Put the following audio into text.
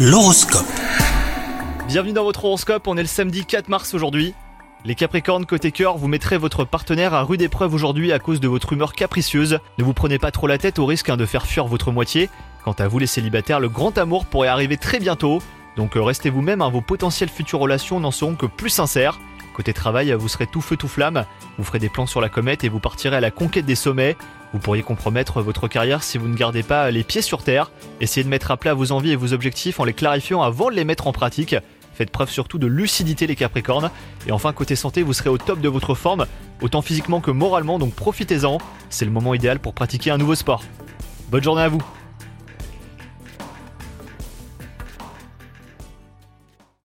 L'horoscope. Bienvenue dans votre horoscope, on est le samedi 4 mars aujourd'hui. Les Capricornes côté cœur, vous mettrez votre partenaire à rude épreuve aujourd'hui à cause de votre humeur capricieuse. Ne vous prenez pas trop la tête au risque hein, de faire fuir votre moitié. Quant à vous les célibataires, le grand amour pourrait arriver très bientôt. Donc euh, restez vous-même, hein, vos potentielles futures relations n'en seront que plus sincères. Côté travail, vous serez tout feu tout flamme, vous ferez des plans sur la comète et vous partirez à la conquête des sommets. Vous pourriez compromettre votre carrière si vous ne gardez pas les pieds sur terre. Essayez de mettre à plat vos envies et vos objectifs en les clarifiant avant de les mettre en pratique. Faites preuve surtout de lucidité les Capricornes. Et enfin côté santé, vous serez au top de votre forme, autant physiquement que moralement, donc profitez-en. C'est le moment idéal pour pratiquer un nouveau sport. Bonne journée à vous